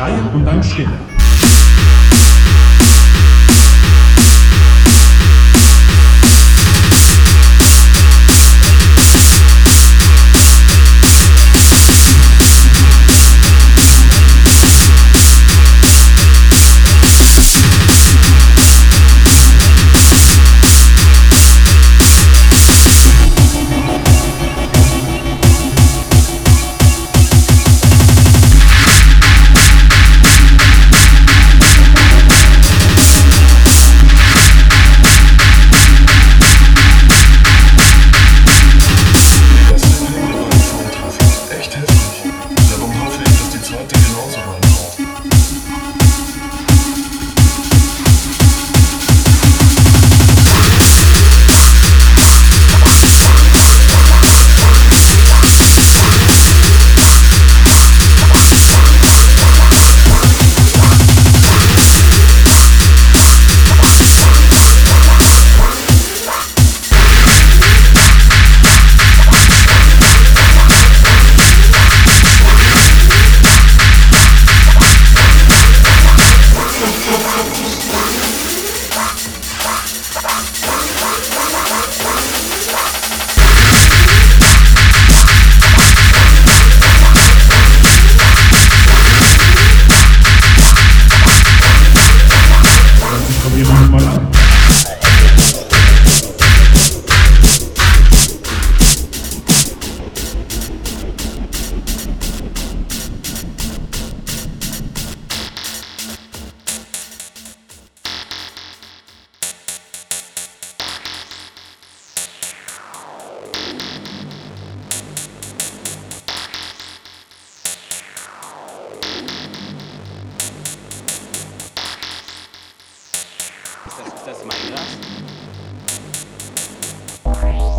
Schreien und dann Stille. Bye.